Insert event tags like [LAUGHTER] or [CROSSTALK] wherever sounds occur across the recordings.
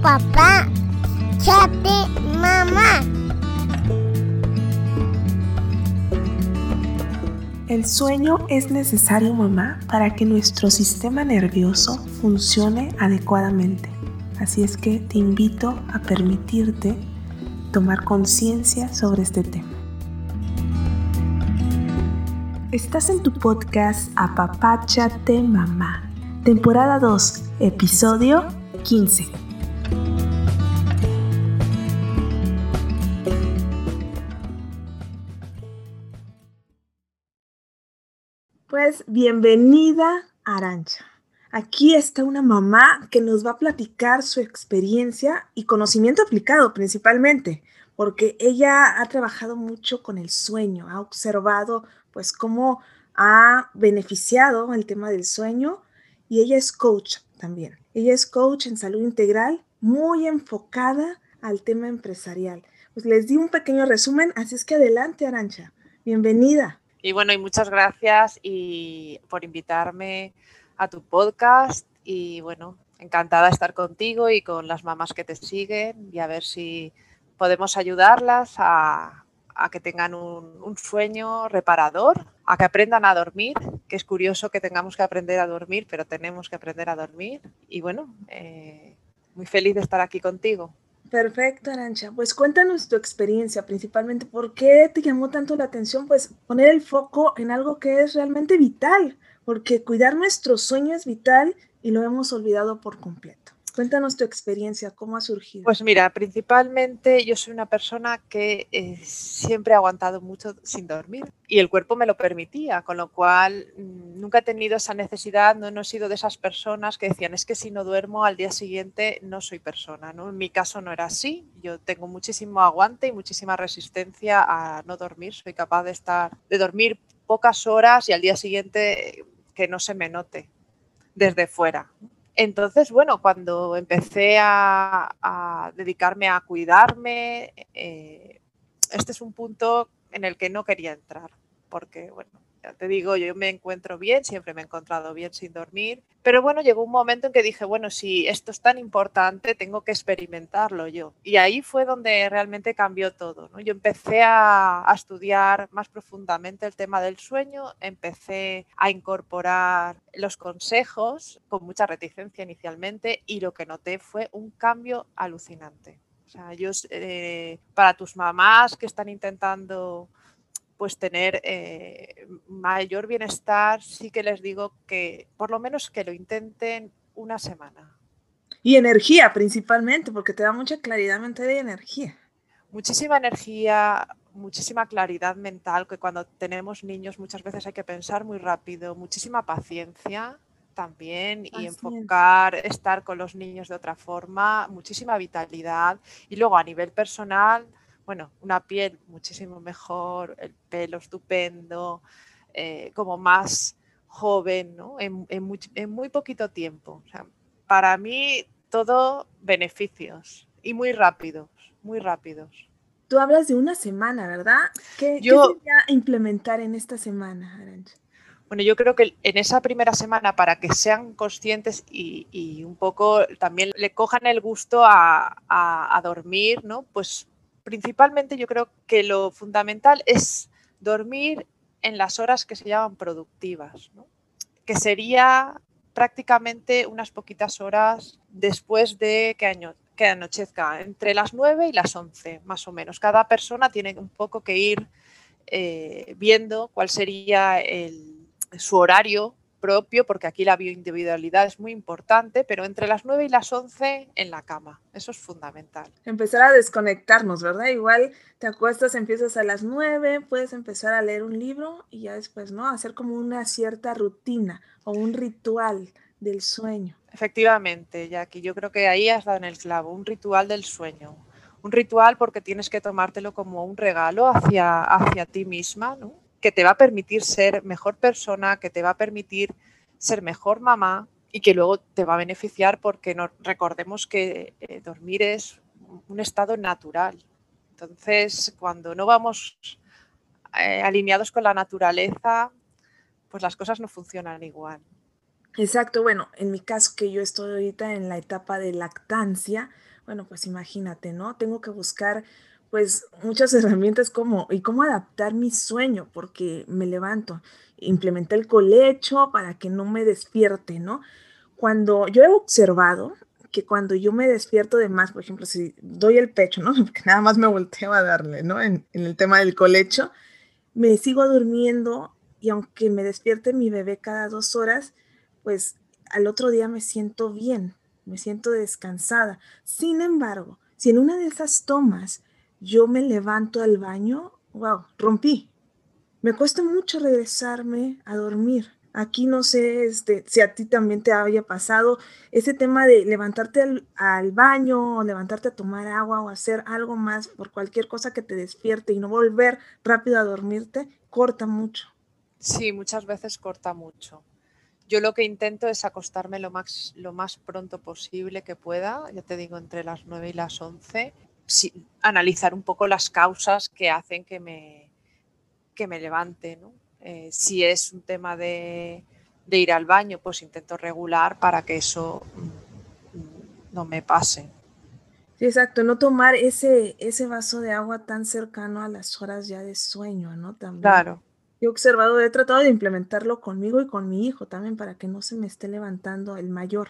papá. Chate mamá. El sueño es necesario, mamá, para que nuestro sistema nervioso funcione adecuadamente. Así es que te invito a permitirte tomar conciencia sobre este tema. Estás en tu podcast Apapáchate Mamá, temporada 2, episodio 15. Bienvenida Arancha. Aquí está una mamá que nos va a platicar su experiencia y conocimiento aplicado principalmente, porque ella ha trabajado mucho con el sueño, ha observado pues cómo ha beneficiado el tema del sueño y ella es coach también. Ella es coach en salud integral, muy enfocada al tema empresarial. Pues les di un pequeño resumen, así es que adelante Arancha, bienvenida. Y bueno, y muchas gracias y por invitarme a tu podcast y bueno, encantada de estar contigo y con las mamás que te siguen y a ver si podemos ayudarlas a, que tengan un, sueño reparador, a que aprendan a dormir, que es curioso que tengamos que aprender a dormir, pero tenemos que aprender a dormir. Y bueno, eh, muy feliz de estar aquí contigo. Perfecto, Arancha. Pues cuéntanos tu experiencia, principalmente, ¿por qué te llamó tanto la atención? Pues poner el foco en algo que es realmente vital porque cuidar nuestro sueño es vital y lo hemos olvidado por completo. Cuéntanos tu experiencia, cómo ha surgido. Pues mira, principalmente yo soy una persona que eh, siempre ha aguantado mucho sin dormir y el cuerpo me lo permitía, con lo cual mm, nunca he tenido esa necesidad, no, he sido de esas personas que decían es que si no duermo al día siguiente no soy persona. ¿no? En mi caso no era así, yo tengo muchísimo aguante y muchísima resistencia a no dormir, soy capaz de estar, de dormir pocas horas y al día siguiente que no se me note desde fuera. Entonces, bueno, cuando empecé a, dedicarme a cuidarme, eh, este es un punto en el que no quería entrar, porque, bueno, ya te digo, yo me encuentro bien, siempre me he encontrado bien sin dormir, pero bueno, llegó un momento en que dije, bueno, si esto es tan importante, tengo que experimentarlo yo. Y ahí fue donde realmente cambió todo. ¿no? Yo empecé a, a estudiar más profundamente el tema del sueño, empecé a incorporar los consejos con mucha reticencia inicialmente y lo que noté fue un cambio alucinante. O sea, yo, eh, para tus mamás que están intentando pues tener eh, mayor bienestar, sí que les digo que por lo menos que lo intenten una semana. Y energía principalmente, porque te da mucha claridad mental y energía. Muchísima energía, muchísima claridad mental, que cuando tenemos niños muchas veces hay que pensar muy rápido, muchísima paciencia también y enfocar, estar con los niños de otra forma, muchísima vitalidad y luego a nivel personal bueno, una piel muchísimo mejor, el pelo estupendo, eh, como más joven, ¿no? En, muy, poquito tiempo. para mí, todo beneficios y muy rápidos, muy rápidos. Tú hablas de una semana, ¿verdad? ¿Qué, yo, implementar en esta semana, Arancha? Bueno, yo creo que en esa primera semana, para que sean conscientes y, un poco también le cojan el gusto a, a, dormir, ¿no? Pues principalmente yo creo que lo fundamental es dormir en las horas que se llaman productivas, que sería prácticamente unas poquitas horas después de que, anochezca, entre las 9 y las 11 más o menos. Cada persona tiene un poco que ir eh, viendo cuál sería su horario propio, porque aquí la bioindividualidad es muy importante, pero entre las 9 y las 11 en la cama. Eso es fundamental. Empezar a desconectarnos, ¿verdad? Igual te acuestas, empiezas a las 9, puedes empezar a leer un libro y ya después, ¿no? Hacer como una cierta rutina o un ritual del sueño. Efectivamente, Jackie, yo creo que ahí has dado en el clavo, un ritual del sueño. Un ritual porque tienes que tomártelo como un regalo hacia, hacia ti misma, ¿no? Que te va a permitir ser mejor persona, que te va a permitir ser mejor mamá y que luego te va a beneficiar porque recordemos que eh, dormir es un estado natural. Entonces, cuando no vamos eh, alineados con la naturaleza, pues las cosas no funcionan igual. Exacto, bueno, en mi caso que yo estoy ahorita en la etapa de lactancia, bueno, pues imagínate, ¿no? Tengo que buscar pues muchas [LAUGHS] herramientas como y cómo adaptar mi sueño, porque me levanto, implementé el colecho para que no me despierte, ¿no? Cuando yo he observado que cuando yo me despierto de más, por ejemplo, si doy el pecho, ¿no? [LAUGHS] Porque nada más me volteo a darle, ¿no? En, en el tema del colecho, me sigo durmiendo y aunque me despierte mi bebé cada dos horas, pues al otro día me siento bien, me siento descansada. Sin embargo, si en una de esas tomas yo me levanto al baño, wow, rompí. Me cuesta mucho regresarme a dormir. Aquí no sé este, si a ti también te haya pasado ese tema de levantarte al, baño o levantarte a tomar agua o hacer algo más por cualquier cosa que te despierte y no volver rápido a dormirte, corta mucho. Sí, muchas veces corta mucho. Yo lo que intento es acostarme lo más, lo más pronto posible que pueda, ya te digo, entre las 9 y las 11, sí, analizar un poco las causas que hacen que me, que me levante. ¿no? Eh, si es un tema de, de, ir al baño, pues intento regular para que eso mm, no me pase. Sí, exacto, no tomar ese, ese vaso de agua tan cercano a las horas ya de sueño, ¿no? También. Claro he observado, he tratado de implementarlo conmigo y con mi hijo también para que no se me esté levantando el mayor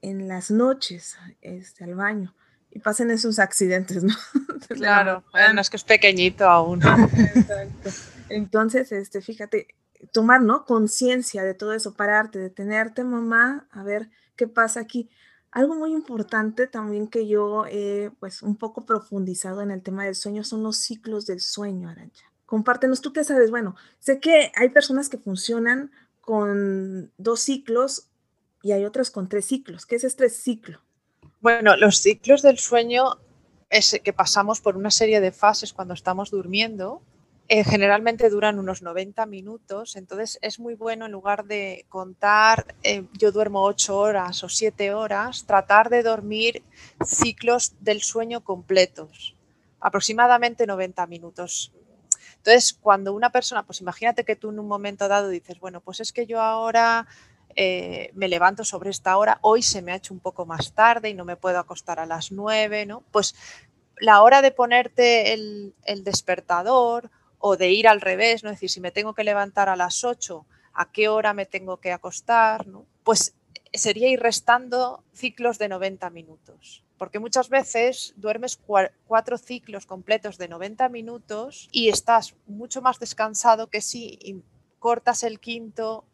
en las noches este, al baño y pasen esos accidentes, ¿no? [LAUGHS] Claro, bueno, es que es pequeñito aún. [LAUGHS] Exacto. Entonces, este, fíjate, tomar, ¿no? Conciencia de todo eso, pararte, detenerte, mamá, a ver qué pasa aquí. Algo muy importante también que yo he, pues, un poco profundizado en el tema del sueño son los ciclos del sueño, Arancha compártenos, tú qué sabes. Bueno, sé que hay personas que funcionan con dos ciclos y hay otras con tres ciclos. ¿Qué es este ciclo? Bueno, los ciclos del sueño es que pasamos por una serie de fases cuando estamos durmiendo. Eh, generalmente duran unos 90 minutos, entonces es muy bueno en lugar de contar eh, yo duermo 8 horas o 7 horas, tratar de dormir ciclos del sueño completos, aproximadamente 90 minutos. Entonces, cuando una persona, pues imagínate que tú en un momento dado dices, bueno, pues es que yo ahora eh, me levanto sobre esta hora, hoy se me ha hecho un poco más tarde y no me puedo acostar a las nueve, ¿no? Pues la hora de ponerte el, despertador o de ir al revés, ¿no? Es decir, si me tengo que levantar a las 8, ¿a qué hora me tengo que acostar? Pues sería ir restando ciclos de 90 minutos porque muchas veces duermes cuatro ciclos completos de 90 minutos y estás mucho más descansado que si cortas el quinto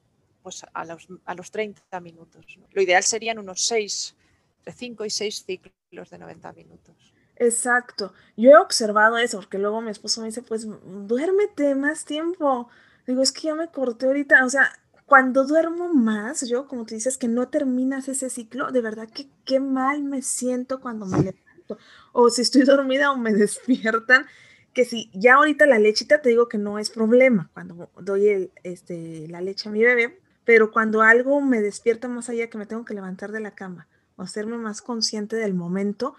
pues a los, a los 30 minutos. Lo ideal serían unos 6, entre 5 y 6 ciclos de 90 minutos. Exacto. Yo he observado eso, porque luego mi esposo me dice, pues duérmete más tiempo. Digo, es que ya me corté ahorita, o sea, cuando duermo más, yo, como tú dices, que no terminas ese ciclo, de verdad que qué mal me siento cuando me levanto. O si estoy [LAUGHS] dormida o me despiertan, que si ya ahorita la lechita te digo que no es problema cuando doy el, este, la leche a mi bebé, pero cuando algo me despierta más allá que me tengo que levantar de la cama o hacerme más consciente del momento,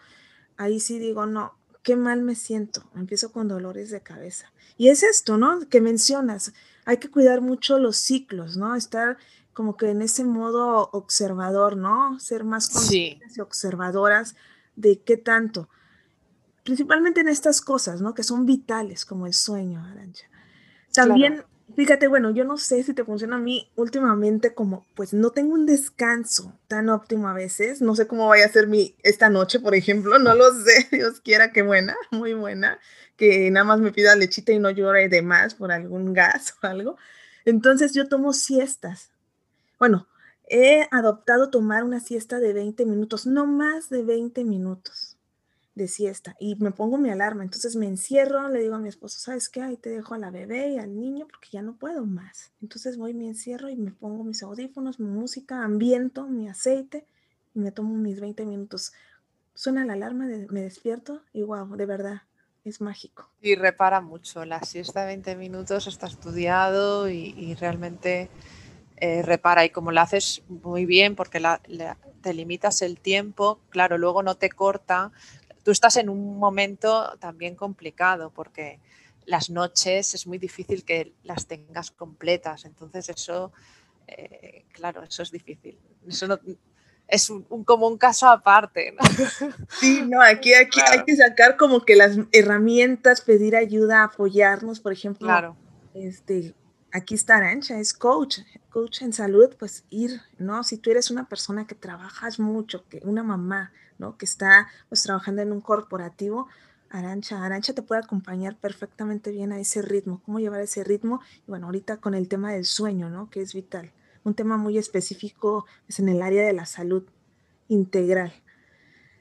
ahí sí digo, no, qué mal me siento, empiezo con dolores de cabeza. Y es esto, ¿no? Que mencionas, hay que cuidar mucho los ciclos, ¿no? Estar como que en ese modo observador, ¿no? Ser más conscientes sí. y observadoras de qué tanto. Principalmente en estas cosas, ¿no? Que son vitales, como el sueño, Arancha. También, claro. Fíjate, bueno, yo no sé si te funciona a mí últimamente como, pues no tengo un descanso tan óptimo a veces. No sé cómo vaya a ser mi esta noche, por ejemplo. No lo sé. [LAUGHS] Dios quiera que buena, [LAUGHS] muy buena que nada más me pida lechita y no llore de más por algún gas [LAUGHS] o algo. Entonces yo tomo siestas. Bueno, he adoptado tomar una siesta de 20 minutos, no más de 20 minutos de siesta y me pongo mi alarma. Entonces me encierro, le digo a mi esposo, ¿sabes qué? Ahí te dejo a la bebé y al niño porque ya no puedo más. Entonces voy, me encierro y me pongo mis audífonos, mi música, ambiento, mi aceite y me tomo mis 20 minutos. Suena la alarma, de, me despierto y wow, de verdad, es mágico. Y repara mucho. La siesta de 20 minutos está estudiado y, realmente eh, repara. Y como lo haces muy bien, porque te limitas el tiempo, claro, luego no te corta. Tú estás en un momento también complicado porque las noches es muy difícil que las tengas completas. Entonces eso eh, claro, eso es difícil. Eso no, es un, como un caso aparte. ¿no? [LAUGHS] Sí, no, aquí, aquí hay que sacar como que las herramientas, pedir ayuda, apoyarnos, por ejemplo. Claro. Este, aquí está Arancha, es coach, coach en salud, pues ir, ¿no? Si tú eres una persona que trabajas mucho, que una mamá, ¿no? Que está pues trabajando en un corporativo, Arancha, Arancha te puede acompañar perfectamente bien a ese ritmo, cómo llevar ese ritmo, y bueno, ahorita con el tema del sueño, ¿no? Que es vital un tema muy específico es en el área de la salud integral.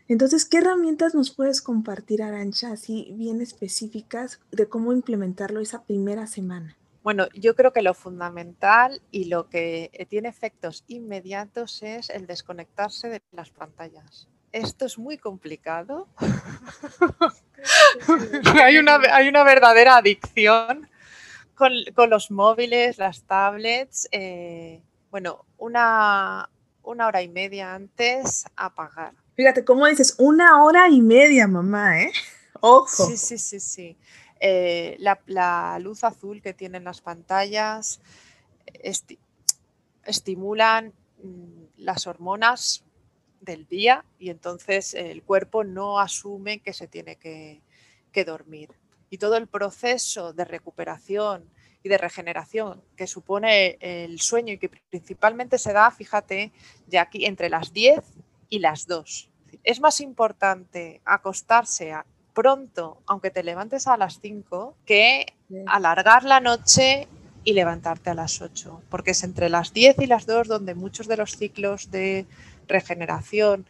Entonces, ¿qué herramientas nos puedes compartir, Arancha, así bien específicas de cómo implementarlo esa primera semana? Bueno, yo creo que lo fundamental y lo que tiene efectos inmediatos es el desconectarse de las pantallas. Esto es muy complicado. [LAUGHS] hay, una, hay, una, verdadera adicción con, con los móviles, las tablets. Eh, bueno, una, hora y media antes apagar. Fíjate, ¿cómo dices? Una hora y media, mamá, ¿eh? [LAUGHS] Ojo. Sí, sí, sí, sí. Eh, la, luz azul que tienen las pantallas estimulan mm, las hormonas del día y entonces el cuerpo no asume que se tiene que, que dormir. Y todo el proceso de recuperación de regeneración que supone el sueño y que principalmente se da, fíjate, ya aquí entre las 10 y las 2. Es más importante acostarse pronto, aunque te levantes a las 5, que alargar la noche y levantarte a las 8, porque es entre las 10 y las 2 donde muchos de los ciclos de regeneración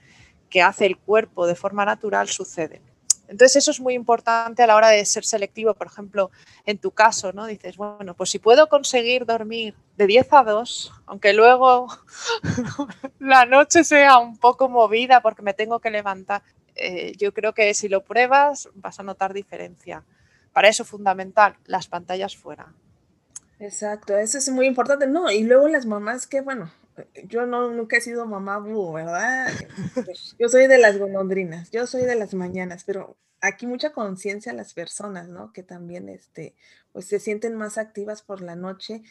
que hace el cuerpo de forma natural suceden. Entonces eso es muy importante a la hora de ser selectivo. Por ejemplo, en tu caso, ¿no? Dices, bueno, pues si puedo conseguir dormir de 10 a 2, aunque luego [LAUGHS] la noche sea un poco movida porque me tengo que levantar, eh, yo creo que si lo pruebas vas a notar diferencia. Para eso fundamental, las pantallas fuera. Exacto, eso es muy importante. No, y luego las mamás que, bueno, yo no, nunca he sido mamá ¿verdad? Yo soy de las golondrinas, yo soy de las mañanas, pero aquí mucha conciencia a las personas, ¿no? Que también, este, pues se sienten más activas por la noche,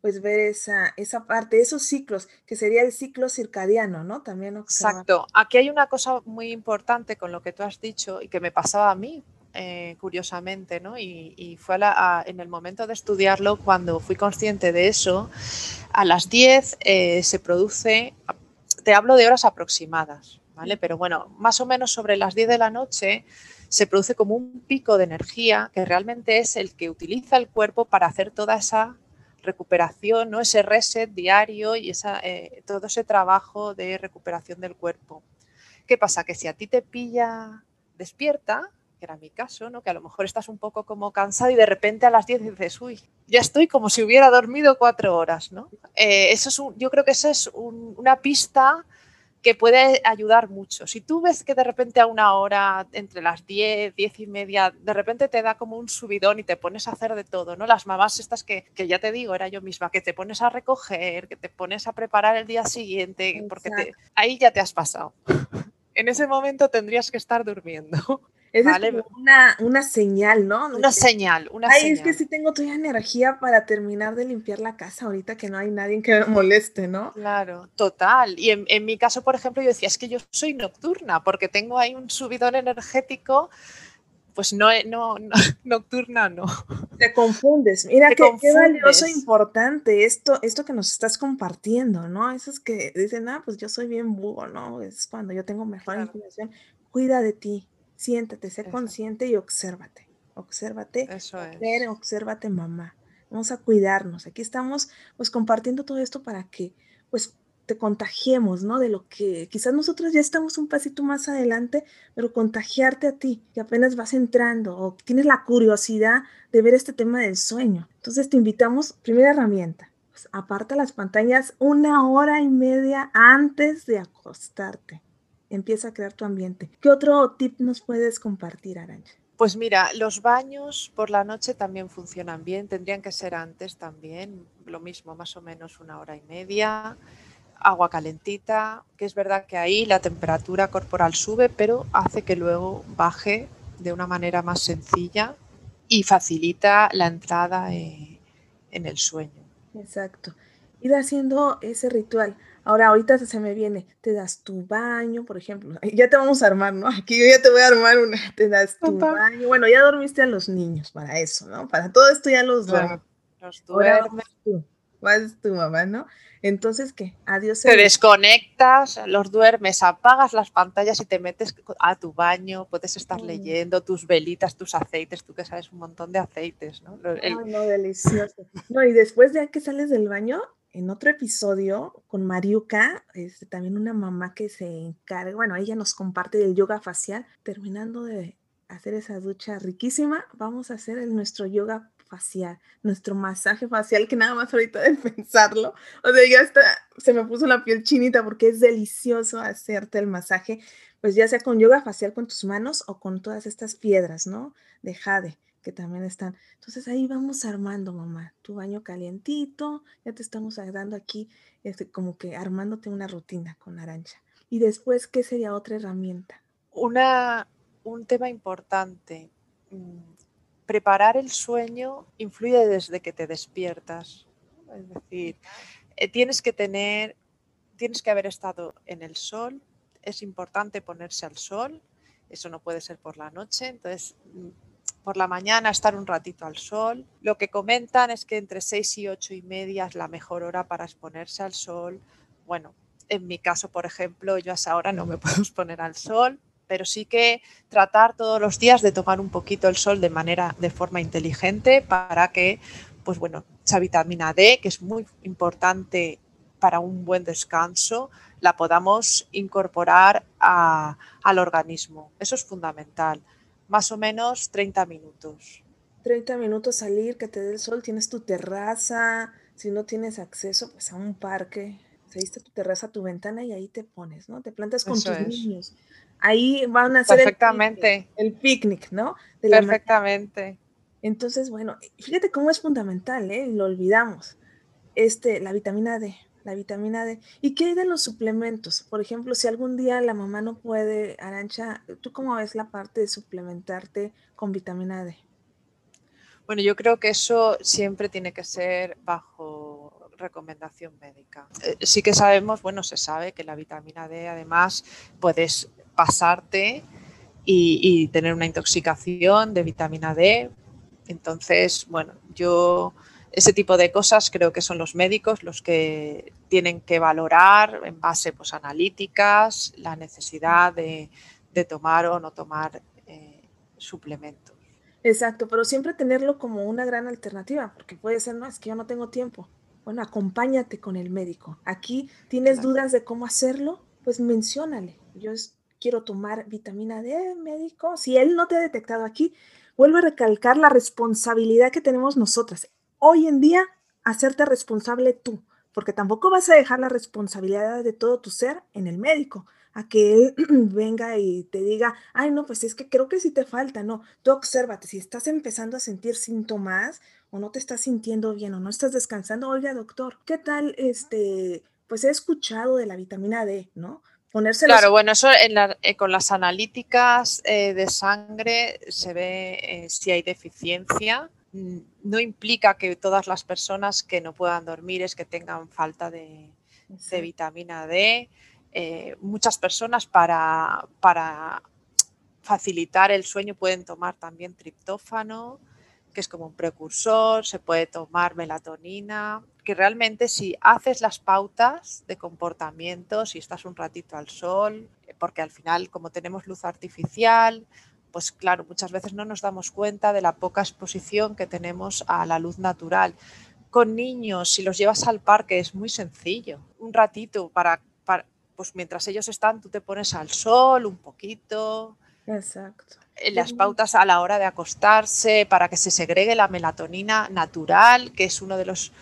pues ver esa, esa parte, esos ciclos, que sería el ciclo circadiano, ¿no? También Exacto. Aquí hay una cosa muy importante con lo que tú has dicho y que me pasaba a mí, eh, curiosamente, ¿no? Y, fue en el momento de estudiarlo cuando fui consciente de eso. A las 10 eh, se produce, te hablo de horas aproximadas, ¿vale? Pero bueno, más o menos sobre las 10 de la noche se produce como un pico de energía que realmente es el que utiliza el cuerpo para hacer toda esa recuperación, ¿no? ese reset diario y esa, eh, todo ese trabajo de recuperación del cuerpo. ¿Qué pasa? Que si a ti te pilla despierta, era mi caso, ¿no? que a lo mejor estás un poco como cansado y de repente a las 10 dices, uy, ya estoy como si hubiera dormido cuatro horas. ¿no? Eh, eso es yo creo que esa es una pista que puede ayudar mucho. Si tú ves que de repente a una hora, entre las 10, 10 y media, de repente te da como un subidón y te pones a hacer de todo, ¿no? Las mamás estas que, que ya te digo, era yo misma, que te pones a recoger, que te pones a preparar el día siguiente, porque ahí ya te has pasado. [LAUGHS] en ese momento tendrías que estar durmiendo. Es una, una, señal, ¿no? Una señal, una Ay, es que sí tengo todavía energía para terminar de limpiar la casa ahorita que no hay nadie que me moleste, ¿no? Claro, total. Y en, mi caso, por ejemplo, yo decía, es que yo soy nocturna porque tengo ahí un subidón energético pues no, no, [LAUGHS] no, nocturna no. Te confundes. Mira qué, qué, valioso e importante esto, esto que nos estás compartiendo, ¿no? Esos que dicen, ah, pues yo soy bien búho, ¿no? Es cuando yo tengo mejor información. Cuida de ti, Siéntate, sé consciente y obsérvate. Obsérvate. Eso es. obsérvate, mamá. Vamos a cuidarnos. Aquí estamos pues compartiendo todo esto para que pues te contagiemos, ¿no? De lo que quizás nosotros ya estamos un pasito más adelante, pero contagiarte a ti, que apenas vas entrando o tienes la curiosidad de ver este tema del sueño. Entonces te invitamos, primera herramienta, pues aparta las pantallas una hora y media antes de acostarte empieza a crear tu ambiente. ¿Qué otro tip nos puedes compartir, Arancha? Pues mira, los baños por la noche también funcionan bien, tendrían que ser antes también, lo mismo, más o menos una hora y media, agua calentita, que es verdad que ahí la temperatura corporal sube, pero hace que luego baje de una manera más sencilla y facilita la entrada en el sueño. Exacto. ir haciendo ese ritual. Ahora, ahorita se me viene, te das tu baño, por ejemplo. [LAUGHS] Ya te vamos a armar, ¿no? Aquí yo ya te voy a armar una, [LAUGHS] te das tu baño. Bueno, ya dormiste a los niños para eso, ¿no? Para todo esto ya los duermes. Los duermes. Tú, vas tu mamá, ¿no? Entonces, ¿qué? Adiós. Te desconectas, los duermes, apagas las pantallas y te metes a tu baño, puedes estar mm. leyendo tus velitas, tus aceites, tú que sabes un montón de aceites, ¿no? Ay, no, delicioso. No, y después de que sales del baño, en otro episodio con Mariuka, este, también una mamá que se encarga, bueno, ella nos comparte del yoga facial, terminando de hacer esa ducha riquísima, vamos a hacer el, nuestro yoga facial, nuestro masaje facial, que nada más ahorita de [LAUGHS] pensarlo, o sea, ya hasta se me puso la piel chinita porque es delicioso hacerte el masaje, pues ya sea con yoga facial con tus manos o con todas estas piedras, ¿no? De jade que también están. Entonces ahí vamos armando, mamá, tu baño calientito, ya te estamos dando aquí, este, como que armándote una rutina con Arancha. Y después, ¿qué sería otra herramienta? Una, un tema importante, mm, preparar el sueño influye desde que te despiertas. Es decir, eh, tienes que tener, tienes que haber estado en el sol, es importante ponerse al sol, eso no puede ser por la noche, entonces mm, por la mañana estar un ratito al sol. Lo que comentan es que entre 6 y 8 y media es la mejor hora para exponerse al sol. Bueno, en mi caso, por ejemplo, yo a esa hora no me [LAUGHS] puedo exponer al sol, pero sí que tratar todos los días de tomar un poquito el sol de manera de forma inteligente para que pues bueno, esa vitamina D, que es muy importante para un buen descanso, la podamos incorporar al organismo. Eso es fundamental. Más o menos 30 minutos. 30 minutos salir, que te dé el sol, tienes tu terraza, si no tienes acceso pues a un parque, saliste tu terraza, tu ventana y ahí te pones, ¿no? Te plantas con tus niños ahí van a hacer Perfectamente. el picnic, ¿no? Perfectamente. Entonces, bueno, fíjate cómo es fundamental, ¿eh? Lo olvidamos. Este, la vitamina D, la vitamina D. ¿Y qué hay de los suplementos? Por ejemplo, si algún día la mamá no puede, Arancha, ¿tú cómo ves la parte de suplementarte con vitamina D? Bueno, yo creo que eso siempre tiene que ser bajo recomendación médica. Eh, sí que sabemos, bueno, se sabe que la vitamina D además puedes pasarte y, tener una intoxicación de vitamina D. Entonces, bueno, yo ese tipo de cosas creo que son los médicos los que tienen que valorar en base pues, analíticas la necesidad de, tomar o no tomar eh, suplementos. Exacto, pero siempre tenerlo como una gran alternativa, porque puede ser, no, es que yo no tengo tiempo. Bueno, acompáñate con el médico. Aquí tienes dudas de cómo hacerlo, pues menciónale. Yo quiero tomar vitamina D, médico. Si él no te ha detectado aquí, vuelvo a recalcar la responsabilidad que tenemos nosotras. Hoy en día, hacerte responsable tú, porque tampoco vas a dejar la responsabilidad de todo tu ser en el médico, a que él [CLEARS THROAT] venga y te diga, ay, no, pues es que creo que sí te falta, no, tú obsérvate, si estás empezando a sentir síntomas o no te estás sintiendo bien o no estás descansando, oiga, doctor, ¿qué tal este? Pues he escuchado de la vitamina D, ¿no? Claro, bueno, eso eh, con las analíticas eh, de sangre se ve eh, si hay deficiencia. Mm, no implica que todas las personas que no puedan dormir es que tengan falta de, vitamina D. muchas personas para, para facilitar el sueño pueden tomar también triptófano, que es como un precursor, se puede tomar melatonina, que realmente si haces las pautas de comportamiento, si estás un ratito al sol, porque al final como tenemos luz artificial, pues claro, muchas veces no nos damos cuenta de la poca exposición que tenemos a la luz natural. Con niños, si los llevas al parque es muy sencillo, un ratito para, pues mientras ellos están, tú te pones al sol un poquito. Exacto. Eh, las pautas a la hora de acostarse para que se segregue la melatonina natural, que es uno de los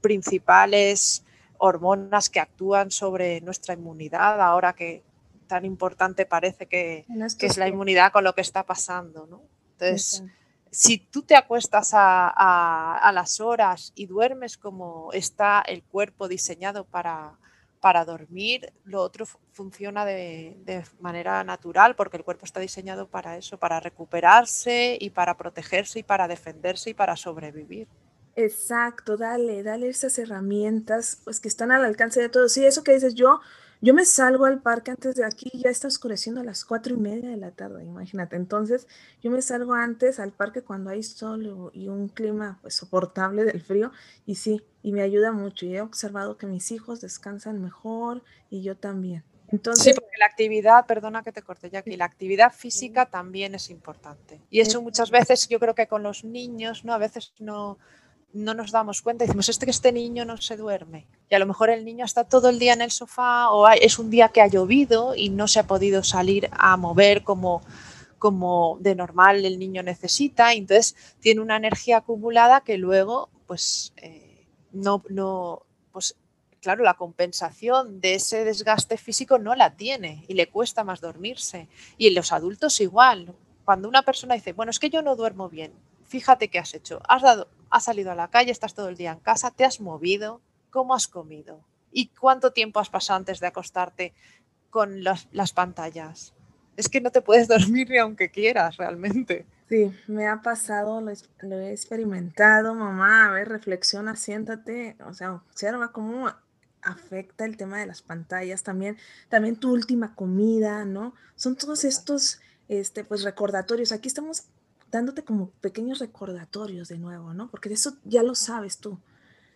principales hormonas que actúan sobre nuestra inmunidad, ahora que tan importante parece que, es la inmunidad con lo que está pasando. ¿no? Entonces, si tú te acuestas a, las horas y duermes como está el cuerpo diseñado para, para dormir, lo otro funciona de, de, manera natural porque el cuerpo está diseñado para eso, para recuperarse y para protegerse y para defenderse y para sobrevivir. Exacto, dale, dale esas herramientas, pues que están al alcance de todos. Sí, eso que dices, yo, yo me salgo al parque antes de aquí, ya está oscureciendo a las cuatro y media de la tarde, imagínate. Entonces, yo me salgo antes al parque cuando hay sol y un clima pues soportable del frío, y sí, y me ayuda mucho. Y he observado que mis hijos descansan mejor y yo también. Entonces, sí, porque la actividad, perdona que te corte ya aquí, la actividad física también es importante. Y eso muchas veces yo creo que con los niños, ¿no? A veces no, no nos damos cuenta, decimos, este que este niño no se duerme. Y a lo mejor el niño está todo el día en el sofá o es un día que ha llovido y no se ha podido salir a mover como, como de normal el niño necesita. Entonces tiene una energía acumulada que luego, pues, eh, no, no, pues, claro, la compensación de ese desgaste físico no la tiene y le cuesta más dormirse. Y en los adultos igual. Cuando una persona dice, bueno, es que yo no duermo bien, fíjate qué has hecho. Has dado, has salido a la calle, estás todo el día en casa, te has movido, ¿cómo has comido? ¿Y cuánto tiempo has pasado antes de acostarte con las, pantallas? Es que no te puedes [LAUGHS] dormir ni aunque quieras realmente. Sí, me ha pasado, lo, he experimentado, mamá. A ver, reflexiona, siéntate. O sea, observa cómo afecta el tema de las pantallas, también, también tu última comida, ¿no? Son todos estos, este, pues, recordatorios. Aquí estamos dándote como pequeños recordatorios de nuevo, ¿no? Porque eso ya lo sabes tú,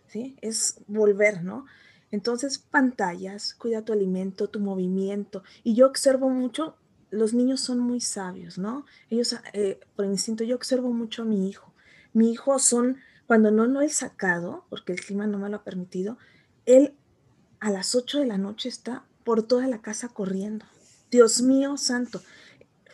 ¿sí? Es volver, ¿no? Entonces, pantallas, cuida tu alimento, tu movimiento. Y yo observo mucho, los niños son muy sabios, ¿no? Ellos, eh, por instinto, yo observo mucho a mi hijo. Mi hijo son, cuando no lo he sacado, porque el clima no me lo ha permitido, él a las 8 de la noche está por toda la casa corriendo. Dios mío santo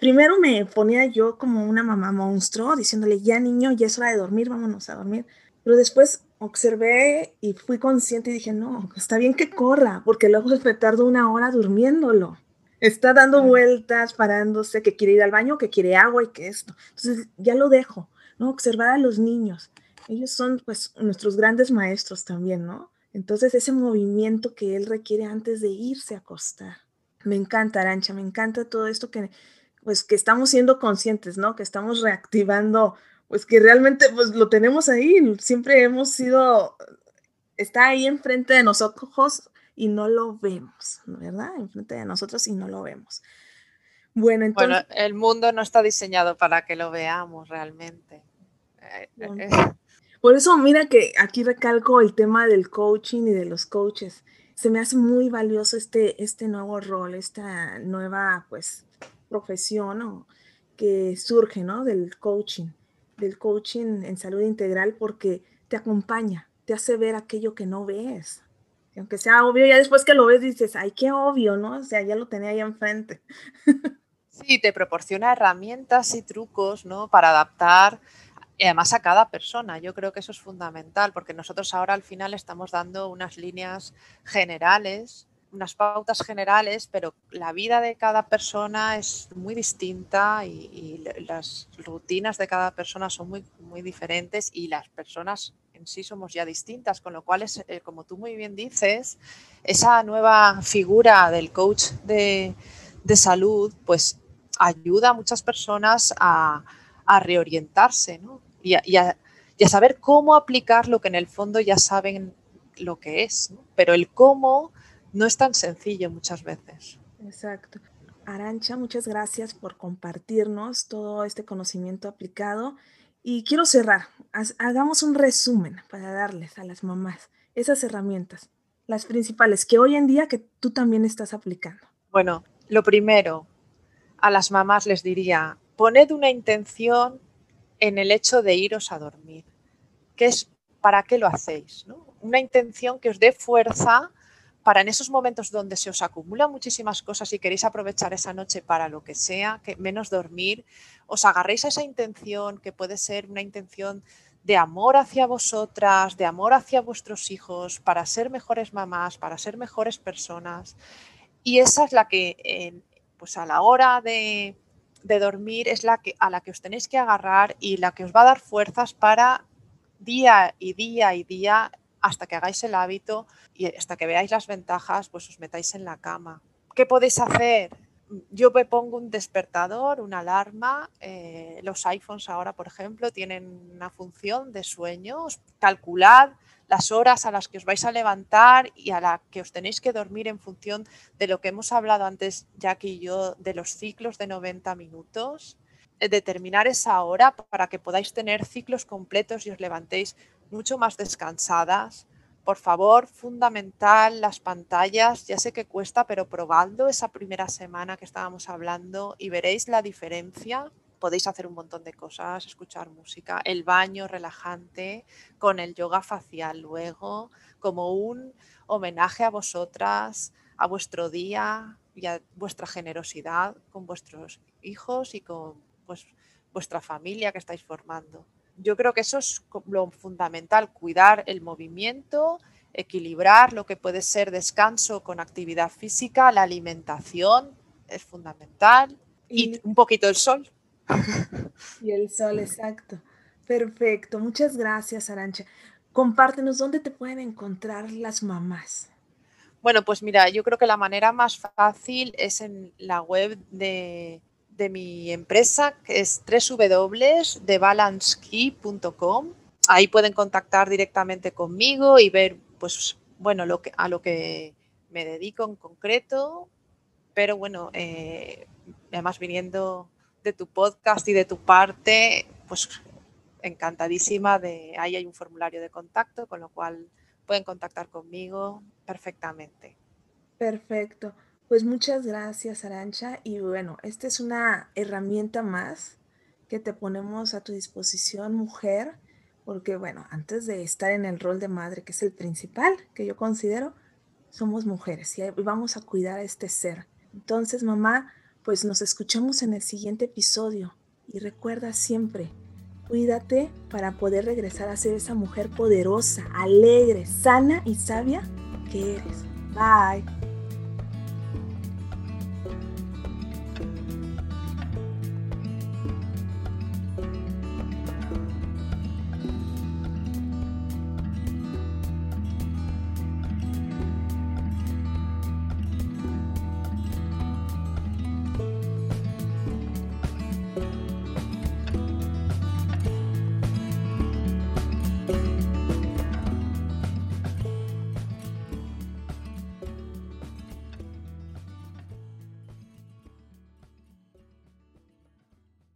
primero me ponía yo como una mamá monstruo, diciéndole, ya niño, ya es hora de dormir, vámonos a dormir. Pero después observé y fui consciente y dije, no, está bien que corra, porque luego se tarda una hora durmiéndolo. Está dando vueltas, parándose, que quiere ir al baño, que quiere agua y que esto. Entonces ya lo dejo, ¿no? Observar a los niños. Ellos son pues nuestros grandes maestros también, ¿no? Entonces ese movimiento que él requiere antes de irse a acostar. Me encanta, Arancha, me encanta todo esto que pues que estamos siendo conscientes, ¿no? Que estamos reactivando, pues que realmente pues lo tenemos ahí, siempre hemos sido, está ahí enfrente de nosotros y no lo vemos, ¿verdad? Enfrente de nosotros y no lo vemos. Bueno, entonces... Bueno, el mundo no está diseñado para que lo veamos realmente. Eh, eh, Por eso, mira que aquí recalco el tema del coaching y de los coaches. Se me hace muy valioso este, este nuevo rol, esta nueva, pues, profesión que surge. Del coaching, del coaching en salud integral porque te acompaña, te hace ver aquello que no ves. aunque sea obvio, ya después que lo ves dices, ay, qué obvio, ¿no? O sea, ya lo tenía ahí enfrente. Sí, te proporciona herramientas y trucos, ¿no? Para adaptar además a cada persona. Yo creo que eso es fundamental porque nosotros ahora al final estamos dando unas líneas generales unas pautas generales, pero la vida de cada persona es muy distinta y, las rutinas de cada persona son muy, muy diferentes y las personas en sí somos ya distintas, con lo cual, es, eh, como tú muy bien dices, esa nueva figura del coach de, salud, pues ayuda a muchas personas a, reorientarse y, a, saber cómo aplicar lo que en el fondo ya saben lo que es, pero el cómo no es tan sencillo muchas veces. Exacto. Arancha, muchas gracias por compartirnos todo este conocimiento aplicado. Y quiero cerrar. Hagamos un resumen para darles a las mamás esas herramientas, las principales que hoy en día que tú también estás aplicando. Bueno, lo primero, a las mamás les diría, poned una intención en el hecho de iros a dormir, que es para qué lo hacéis, Una intención que os dé fuerza para en esos momentos donde se os acumulan muchísimas cosas y queréis aprovechar esa noche para lo que sea, que menos dormir, os agarréis a esa intención que puede ser una intención de amor hacia vosotras, de amor hacia vuestros hijos, para ser mejores mamás, para ser mejores personas. Y esa es la que, pues a la hora de, de dormir, es la que, a la que os tenéis que agarrar y la que os va a dar fuerzas para día y día y día hasta que hagáis el hábito y hasta que veáis las ventajas, pues os metáis en la cama. ¿Qué podéis hacer? yo me pongo un despertador, una alarma. eh, los iPhones ahora, por ejemplo, tienen una función de sueños. Calculad las horas a las que os vais a levantar y a las que os tenéis que dormir en función de lo que hemos hablado antes, Jackie y yo, de los ciclos de 90 minutos. Eh, Determinar esa hora para que podáis tener ciclos completos y os levantéis mucho más descansadas. Por favor, fundamental las pantallas. Ya sé que cuesta, pero probadlo esa primera semana que estábamos hablando y veréis la diferencia. Podéis hacer un montón de cosas, escuchar música, el baño relajante, con el yoga facial luego, como un homenaje a vosotras, a vuestro día y a vuestra generosidad con vuestros hijos y con pues, vuestra familia que estáis formando. Yo creo que eso es lo fundamental, cuidar el movimiento, equilibrar lo que puede ser descanso con actividad física, la alimentación es fundamental y Y, un poquito el sol. [LAUGHS] y el sol, exacto. Perfecto. Muchas gracias, Arancha. Compártenos dónde te pueden encontrar las mamás. Bueno, pues mira, yo creo que la manera más fácil es en la web de, de mi empresa, que es www.thebalancekey.com. Ahí pueden contactar directamente conmigo y ver, pues, bueno, lo que, a lo que me dedico en concreto. Pero bueno, eh, además viniendo de tu podcast y de tu parte, pues encantadísima de ahí hay un formulario de contacto, con lo cual pueden contactar conmigo perfectamente. Perfecto. Pues muchas gracias, Arancha. Y bueno, esta es una herramienta más que te ponemos a tu disposición, mujer, porque bueno, antes de estar en el rol de madre, que es el principal que yo considero, somos mujeres y vamos a cuidar a este ser. Entonces, mamá, pues nos escuchamos en el siguiente episodio y recuerda siempre, cuídate para poder regresar a ser esa mujer poderosa, alegre, sana y sabia que eres. Bye.